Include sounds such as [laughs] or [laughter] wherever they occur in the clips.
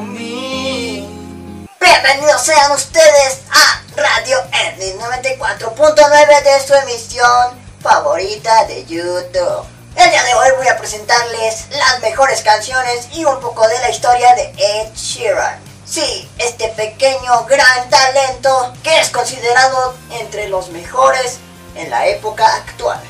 me. Bienvenidos sean ustedes a Radio Ending 94.9 de su emisión favorita de YouTube. El día de hoy voy a presentarles las mejores canciones y un poco de la historia de Ed Sheeran. Sí, este pequeño gran talento que es considerado entre los mejores en la época actual.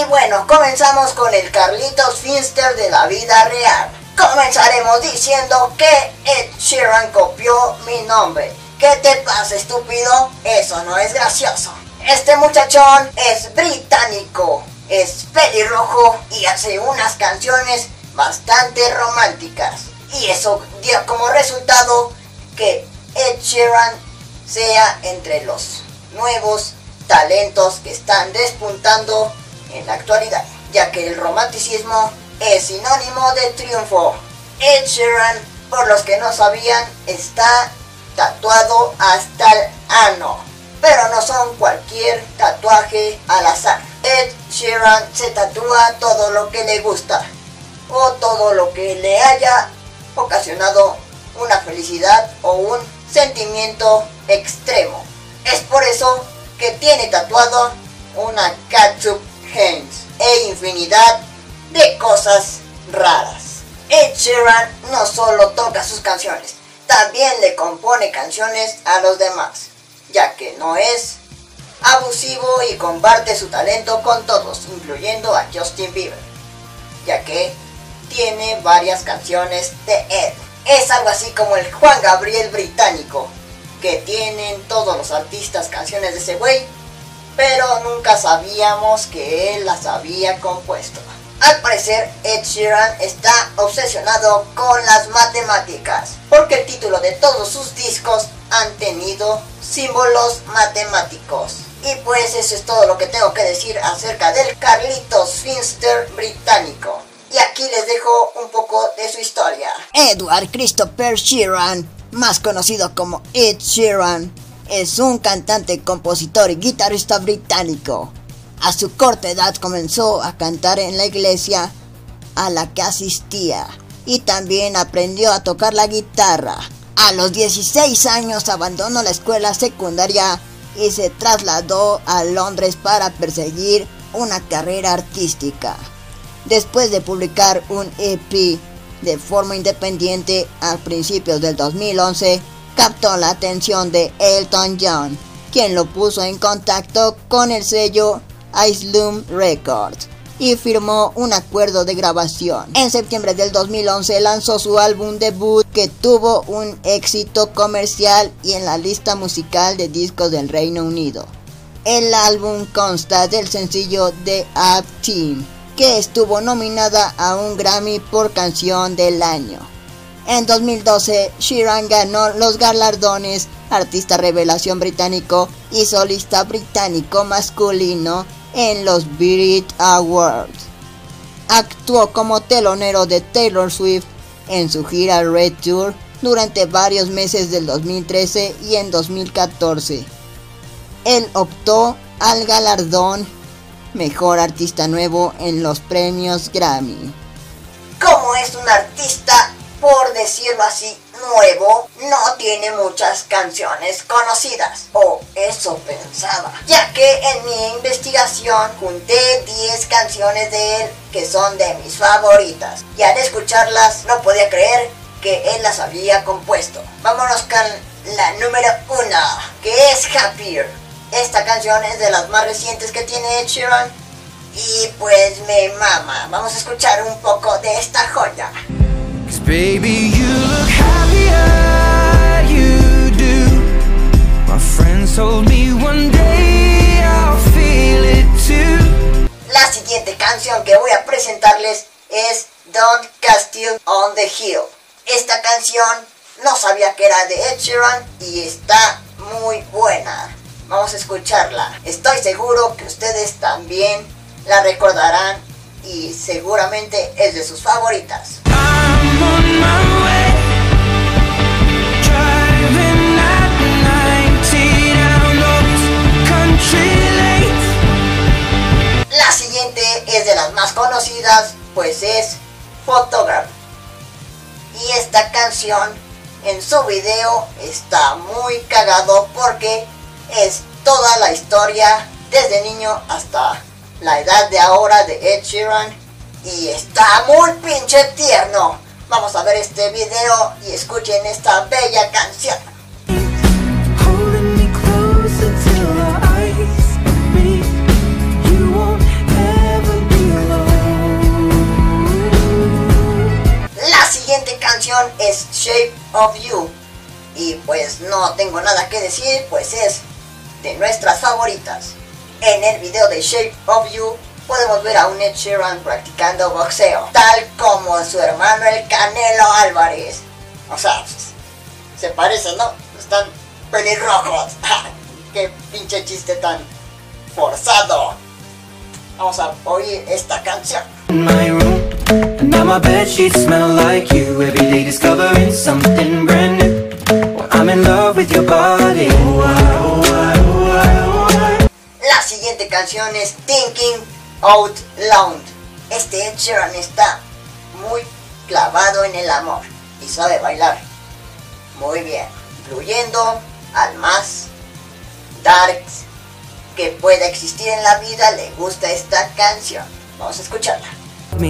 Y bueno, comenzamos con el Carlitos Finster de la vida real. Comenzaremos diciendo que Ed Sheeran copió mi nombre. ¿Qué te pasa, estúpido? Eso no es gracioso. Este muchachón es británico, es pelirrojo y hace unas canciones bastante románticas. Y eso dio como resultado que Ed Sheeran sea entre los nuevos talentos que están despuntando en la actualidad, ya que el romanticismo es sinónimo de triunfo. Ed Sheeran, por los que no sabían, está tatuado hasta el ano, pero no son cualquier tatuaje al azar. Ed Sheeran se tatúa todo lo que le gusta o todo lo que le haya ocasionado una felicidad o un sentimiento extremo. Es por eso que tiene tatuado una ketchup hands e infinidad de cosas raras. Ed Sheeran no solo toca sus canciones, también le compone canciones a los demás, ya que no es abusivo y comparte su talento con todos, incluyendo a Justin Bieber, ya que tiene varias canciones de Ed. Es algo así como el Juan Gabriel británico, que tienen todos los artistas canciones de ese güey, pero nunca sabíamos que él las había compuesto. Al parecer, Ed Sheeran está obsesionado con las matemáticas, porque el título de todos sus discos han tenido símbolos matemáticos. Y pues eso es todo lo que tengo que decir acerca del Carlitos Finster británico. Y aquí les dejo un poco de su historia. Edward Christopher Sheeran, más conocido como Ed Sheeran, es un cantante, compositor y guitarrista británico. A su corta edad comenzó a cantar en la iglesia a la que asistía y también aprendió a tocar la guitarra. A los 16 años abandonó la escuela secundaria y se trasladó a Londres para perseguir una carrera artística. Después de publicar un EP de forma independiente a principios del 2011, captó la atención de Elton John, quien lo puso en contacto con el sello Isloom Records y firmó un acuerdo de grabación. En septiembre del 2011 lanzó su álbum debut que tuvo un éxito comercial y en la lista musical de discos del Reino Unido. El álbum consta del sencillo The Up Team, que estuvo nominada a un Grammy por canción del año. En 2012, Sheeran ganó los galardones Artista Revelación Británico y Solista Británico Masculino en los Brit Awards. Actuó como telonero de Taylor Swift en su gira Red Tour durante varios meses del 2013 y en 2014. Él optó al galardón Mejor Artista Nuevo en los premios Grammy. Como es un artista por decirlo así, nuevo, no tiene muchas canciones conocidas. O eso pensaba. Ya que en mi investigación junté 10 canciones de él que son de mis favoritas. Y al escucharlas no podía creer que él las había compuesto. Vámonos con la número 1, que es Happier. Esta canción es de las más recientes que tiene Ed Sheeran. Y pues me mama. Vamos a escuchar un poco de esta joya. Baby, you look happier, you do. My friends told me one day I'll feel it too. La siguiente canción que voy a presentarles es Don't Castle on the Hill. Esta canción no sabía que era de Ed Sheeran y está muy buena. Vamos a escucharla. Estoy seguro que ustedes también la recordarán y seguramente es de sus favoritas. La siguiente es de las más conocidas, pues es Photograph. Y esta canción en su video está muy cagado porque es toda la historia desde niño hasta la edad de ahora de Ed Sheeran y está muy pinche tierno. Vamos a ver este video y escuchen esta bella canción. La siguiente canción es Shape of You y pues no tengo nada que decir pues es de nuestras favoritas. En el video de Shape of You podemos ver a un Ed Sheeran practicando boxeo, tal como su hermano el Canelo Álvarez. O sea, se parecen, ¿no? Están pelirrojos. [laughs] Qué pinche chiste tan forzado. Vamos a oír esta canción. Now my bed sheets smell like you Every day discovering something brand new I'm in love with your body La siguiente canción es Thinking Out Loud Este Ed Sheeran está muy clavado en el amor y sabe bailar muy bien, incluyendo al más darks que pueda existir en la vida, le gusta esta canción. Vamos a escucharla. Me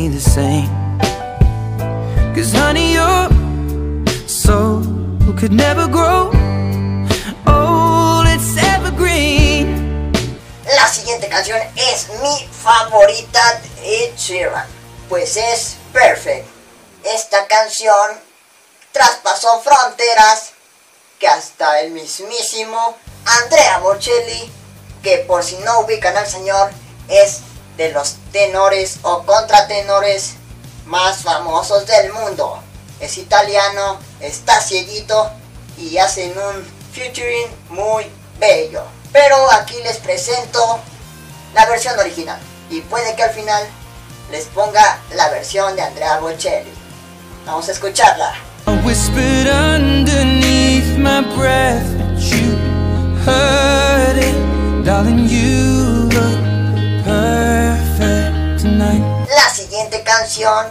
La siguiente canción es mi favorita de Ed Sheeran, pues es Perfect. Esta canción traspasó fronteras que hasta el mismísimo Andrea Bocelli, que por si no ubican al señor, es de los tenores o contratenores más famosos del mundo. Es italiano, está cieguito y hacen un featuring muy bello. Pero aquí les presento la versión original y puede que al final les ponga la versión de Andrea Bocelli. Vamos a escucharla. La siguiente canción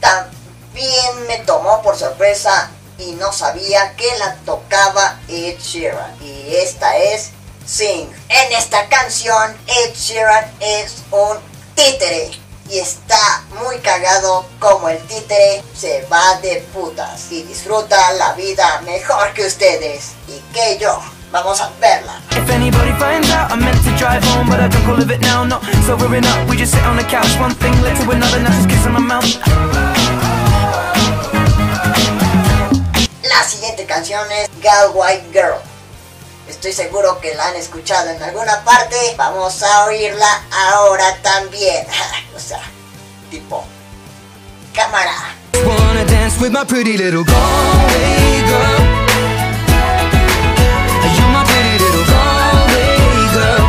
también me tomó por sorpresa y no sabía que la tocaba Ed Sheeran. Y esta es Sing. En esta canción Ed Sheeran es un títere y está muy cagado como el títere se va de putas y disfruta la vida mejor que ustedes y que yo. Vamos a verla. If anybody finds out, I meant to drive home, but I don't call it now. No, sobering up, we just sit on the couch. One thing led to another, now just kissing my mouth. La siguiente canción es Gal White Girl. Estoy seguro que la han escuchado en alguna parte. Vamos a oírla ahora también. [laughs] o sea, tipo cámara. Wanna dance with my pretty little Galway girl. You're my pretty little Galway girl.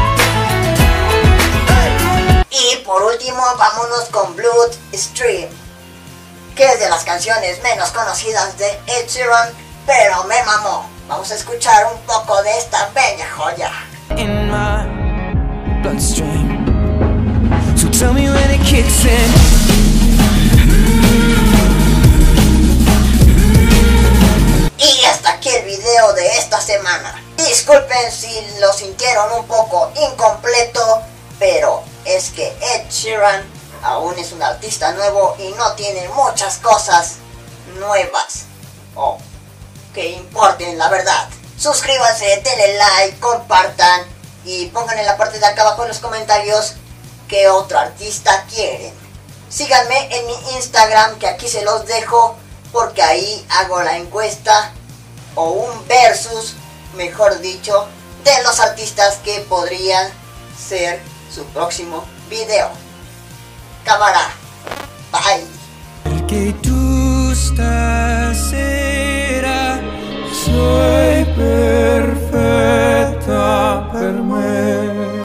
Y por último, vámonos con Blood Stream, que es de las canciones menos conocidas de Ed Sheeran, pero me mamó. Vamos a escuchar un poco de esta bella joya. In my bloodstream. So tell me when it kicks in. Y hasta aquí el video de esta semana. Disculpen si lo sintieron un poco incompleto, pero es que Ed Sheeran aún es un artista nuevo y no tiene muchas cosas nuevas. Oh, que importen, la verdad. Suscríbanse, denle like, compartan y pongan en la parte de acá abajo en los comentarios qué otro artista quieren. Síganme en mi Instagram que aquí se los dejo porque ahí hago la encuesta o un versus, mejor dicho, de los artistas que podrían ser su próximo video. Cámara, bye.